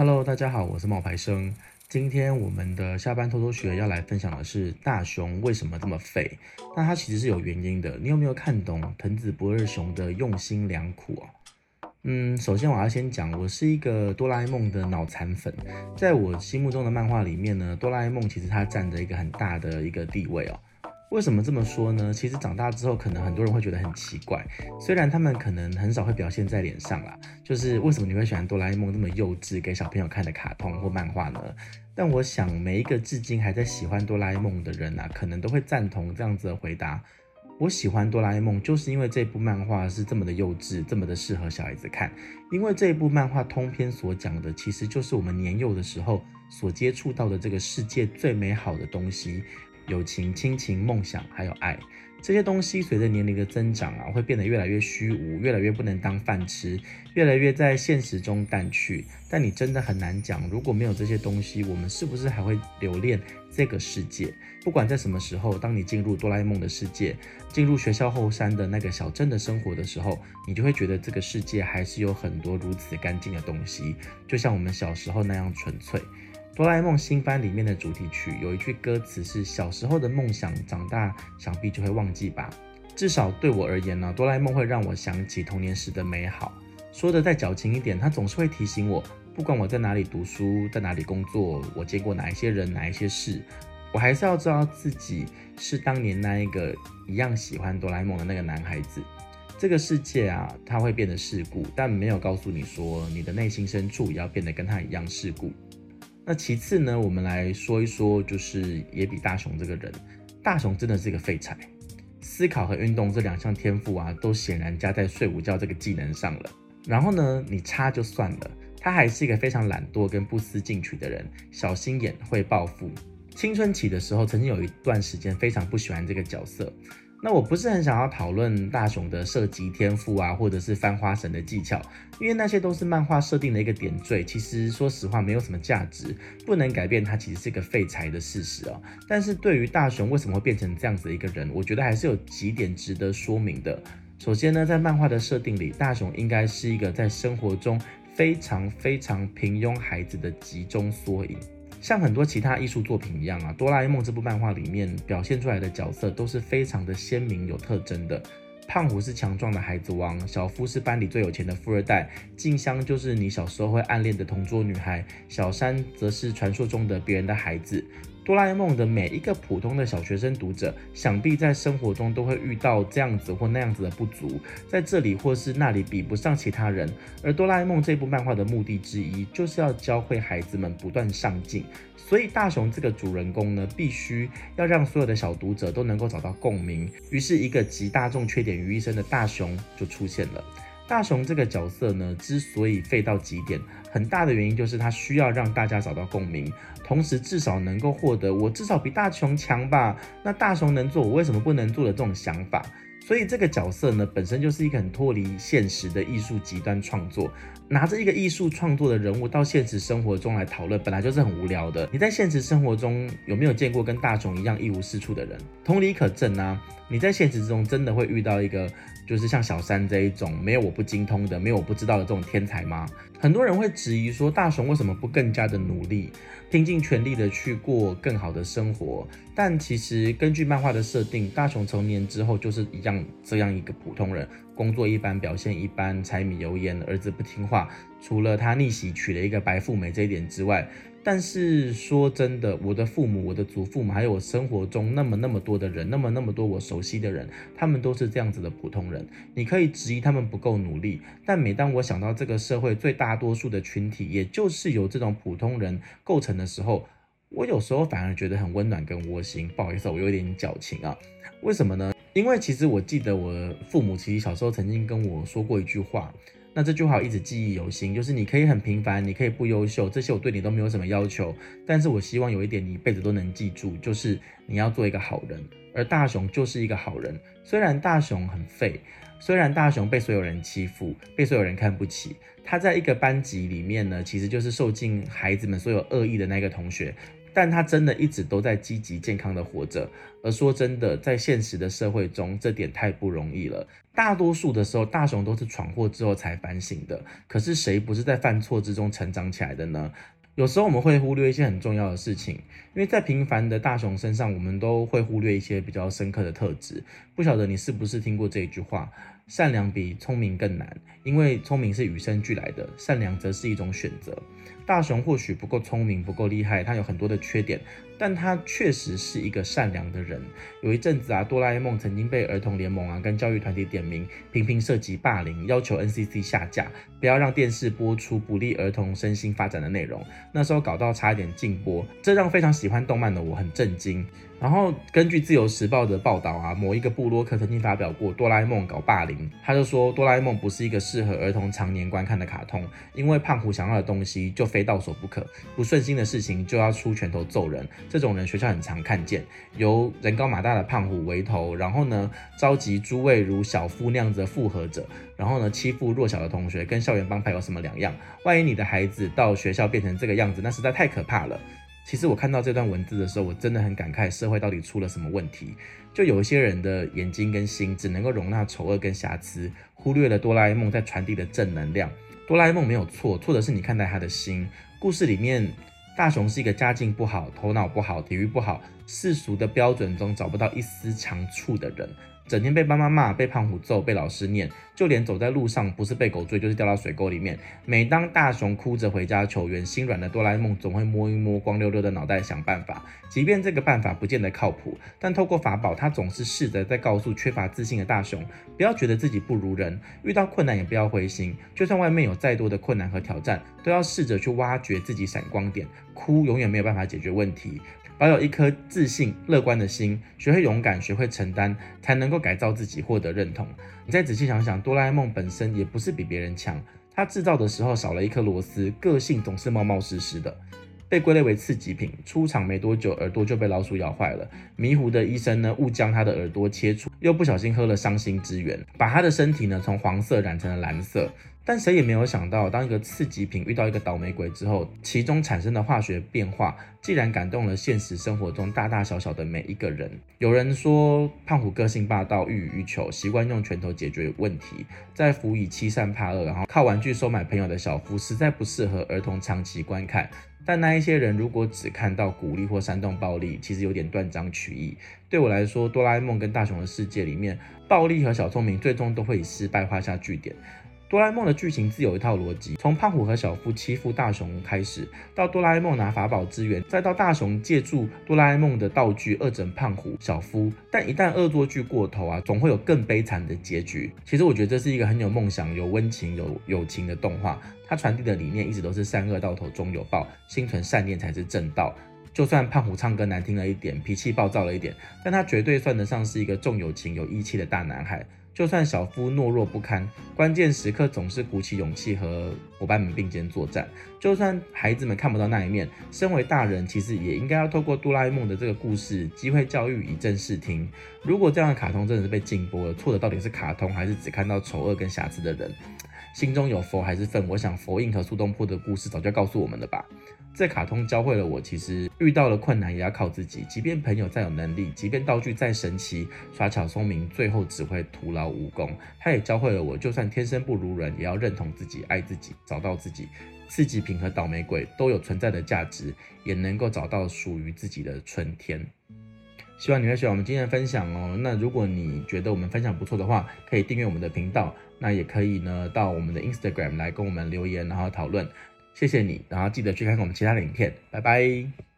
Hello，大家好，我是冒牌生。今天我们的下班偷偷学要来分享的是大熊为什么这么废？那它其实是有原因的。你有没有看懂藤子不二雄的用心良苦啊？嗯，首先我要先讲，我是一个哆啦 A 梦的脑残粉。在我心目中的漫画里面呢，哆啦 A 梦其实它占着一个很大的一个地位哦。为什么这么说呢？其实长大之后，可能很多人会觉得很奇怪。虽然他们可能很少会表现在脸上啦，就是为什么你会喜欢哆啦 A 梦这么幼稚给小朋友看的卡通或漫画呢？但我想每一个至今还在喜欢哆啦 A 梦的人啊，可能都会赞同这样子的回答。我喜欢哆啦 A 梦，就是因为这部漫画是这么的幼稚，这么的适合小孩子看。因为这部漫画通篇所讲的，其实就是我们年幼的时候所接触到的这个世界最美好的东西。友情、亲情、梦想，还有爱，这些东西随着年龄的增长啊，会变得越来越虚无，越来越不能当饭吃，越来越在现实中淡去。但你真的很难讲，如果没有这些东西，我们是不是还会留恋这个世界？不管在什么时候，当你进入哆啦 A 梦的世界，进入学校后山的那个小镇的生活的时候，你就会觉得这个世界还是有很多如此干净的东西，就像我们小时候那样纯粹。哆啦 A 梦新番里面的主题曲有一句歌词是“小时候的梦想，长大想必就会忘记吧”。至少对我而言呢，哆啦 A 梦会让我想起童年时的美好。说的再矫情一点，它总是会提醒我，不管我在哪里读书，在哪里工作，我见过哪一些人，哪一些事，我还是要知道自己是当年那一个一样喜欢哆啦 A 梦的那个男孩子。这个世界啊，它会变得世故，但没有告诉你说，你的内心深处也要变得跟他一样世故。那其次呢，我们来说一说，就是野比大雄这个人。大雄真的是一个废柴，思考和运动这两项天赋啊，都显然加在睡午觉这个技能上了。然后呢，你差就算了，他还是一个非常懒惰跟不思进取的人，小心眼，会报复。青春期的时候，曾经有一段时间非常不喜欢这个角色。那我不是很想要讨论大雄的射击天赋啊，或者是翻花绳的技巧，因为那些都是漫画设定的一个点缀，其实说实话没有什么价值，不能改变他其实是个废柴的事实哦。但是对于大雄为什么会变成这样子的一个人，我觉得还是有几点值得说明的。首先呢，在漫画的设定里，大雄应该是一个在生活中非常非常平庸孩子的集中缩影。像很多其他艺术作品一样啊，《哆啦 A 梦》这部漫画里面表现出来的角色都是非常的鲜明有特征的。胖虎是强壮的孩子王，小夫是班里最有钱的富二代，静香就是你小时候会暗恋的同桌女孩，小山则是传说中的别人的孩子。哆啦 A 梦的每一个普通的小学生读者，想必在生活中都会遇到这样子或那样子的不足，在这里或是那里比不上其他人。而哆啦 A 梦这部漫画的目的之一，就是要教会孩子们不断上进。所以大雄这个主人公呢，必须要让所有的小读者都能够找到共鸣。于是，一个集大众缺点于一身的大雄就出现了。大雄这个角色呢，之所以废到极点，很大的原因就是他需要让大家找到共鸣，同时至少能够获得我至少比大雄强吧？那大雄能做，我为什么不能做的这种想法。所以这个角色呢，本身就是一个很脱离现实的艺术极端创作。拿着一个艺术创作的人物到现实生活中来讨论，本来就是很无聊的。你在现实生活中有没有见过跟大雄一样一无是处的人？同理可证啊，你在现实之中真的会遇到一个就是像小三这一种没有我不精通的，没有我不知道的这种天才吗？很多人会质疑说，大雄为什么不更加的努力，拼尽全力的去过更好的生活？但其实根据漫画的设定，大雄成年之后就是一样这样一个普通人，工作一般，表现一般，柴米油盐，儿子不听话，除了他逆袭娶了一个白富美这一点之外，但是说真的，我的父母、我的祖父母，还有我生活中那么那么多的人，那么那么多我熟悉的人，他们都是这样子的普通人。你可以质疑他们不够努力，但每当我想到这个社会最大多数的群体，也就是由这种普通人构成的时候，我有时候反而觉得很温暖跟窝心。不好意思，我有点矫情啊。为什么呢？因为其实我记得我父母其实小时候曾经跟我说过一句话，那这句话我一直记忆犹新，就是你可以很平凡，你可以不优秀，这些我对你都没有什么要求，但是我希望有一点你一辈子都能记住，就是你要做一个好人。而大雄就是一个好人，虽然大雄很废，虽然大雄被所有人欺负，被所有人看不起，他在一个班级里面呢，其实就是受尽孩子们所有恶意的那个同学。但他真的一直都在积极健康的活着。而说真的，在现实的社会中，这点太不容易了。大多数的时候，大雄都是闯祸之后才反省的。可是谁不是在犯错之中成长起来的呢？有时候我们会忽略一些很重要的事情，因为在平凡的大雄身上，我们都会忽略一些比较深刻的特质。不晓得你是不是听过这一句话？善良比聪明更难，因为聪明是与生俱来的，善良则是一种选择。大雄或许不够聪明，不够厉害，他有很多的缺点，但他确实是一个善良的人。有一阵子啊，哆啦 A 梦曾经被儿童联盟啊跟教育团体点名，频频涉及霸凌，要求 NCC 下架，不要让电视播出不利儿童身心发展的内容。那时候搞到差一点禁播，这让非常喜欢动漫的我很震惊。然后根据自由时报的报道啊，某一个部落客曾经发表过哆啦 A 梦搞霸凌，他就说哆啦 A 梦不是一个适合儿童常年观看的卡通，因为胖虎想要的东西就非到手不可，不顺心的事情就要出拳头揍人，这种人学校很常看见，由人高马大的胖虎为头，然后呢召集诸位如小夫那样子的附和者，然后呢欺负弱小的同学，跟校园帮派有什么两样？万一你的孩子到学校变成这个样子，那实在太可怕了。其实我看到这段文字的时候，我真的很感慨，社会到底出了什么问题？就有一些人的眼睛跟心只能够容纳丑恶跟瑕疵，忽略了哆啦 A 梦在传递的正能量。哆啦 A 梦没有错，错的是你看待他的心。故事里面，大雄是一个家境不好、头脑不好、体育不好、世俗的标准中找不到一丝长处的人。整天被爸妈骂，被胖虎揍，被老师念，就连走在路上，不是被狗追，就是掉到水沟里面。每当大雄哭着回家求援，心软的哆啦 A 梦总会摸一摸光溜溜的脑袋想办法。即便这个办法不见得靠谱，但透过法宝，他总是试着在告诉缺乏自信的大雄，不要觉得自己不如人，遇到困难也不要灰心，就算外面有再多的困难和挑战，都要试着去挖掘自己闪光点。哭永远没有办法解决问题。保有一颗自信、乐观的心，学会勇敢，学会承担，才能够改造自己，获得认同。你再仔细想想，哆啦 A 梦本身也不是比别人强，他制造的时候少了一颗螺丝，个性总是冒冒失失的，被归类为次级品。出场没多久，耳朵就被老鼠咬坏了。迷糊的医生呢，误将他的耳朵切除，又不小心喝了伤心之源，把他的身体呢从黄色染成了蓝色。但谁也没有想到，当一个次级品遇到一个倒霉鬼之后，其中产生的化学变化，竟然感动了现实生活中大大小小的每一个人。有人说，胖虎个性霸道，欲予欲求，习惯用拳头解决问题，在辅以欺善怕恶，然后靠玩具收买朋友的小夫，实在不适合儿童长期观看。但那一些人如果只看到鼓励或煽动暴力，其实有点断章取义。对我来说，哆啦 A 梦跟大雄的世界里面，暴力和小聪明最终都会以失败画下句点。哆啦 A 梦的剧情自有一套逻辑，从胖虎和小夫欺负大雄开始，到哆啦 A 梦拿法宝支援，再到大雄借助哆啦 A 梦的道具恶整胖虎、小夫。但一旦恶作剧过头啊，总会有更悲惨的结局。其实我觉得这是一个很有梦想、有温情、有友情的动画，它传递的理念一直都是善恶到头终有报，心存善念才是正道。就算胖虎唱歌难听了一点，脾气暴躁了一点，但他绝对算得上是一个重友情、有义气的大男孩。就算小夫懦弱不堪，关键时刻总是鼓起勇气和伙伴们并肩作战。就算孩子们看不到那一面，身为大人，其实也应该要透过哆啦 A 梦的这个故事，机会教育以正视听。如果这样的卡通真的是被禁播了，错的到底是卡通，还是只看到丑恶跟瑕疵的人？心中有佛还是粪？我想佛印和苏东坡的故事早就告诉我们了吧。这卡通教会了我，其实遇到了困难也要靠自己。即便朋友再有能力，即便道具再神奇，耍巧聪明，最后只会徒劳无功。他也教会了我，就算天生不如人，也要认同自己，爱自己，找到自己。次级品和倒霉鬼都有存在的价值，也能够找到属于自己的春天。希望你会喜欢我们今天的分享哦。那如果你觉得我们分享不错的话，可以订阅我们的频道。那也可以呢，到我们的 Instagram 来跟我们留言，然后讨论。谢谢你，然后记得去看看我们其他的影片。拜拜。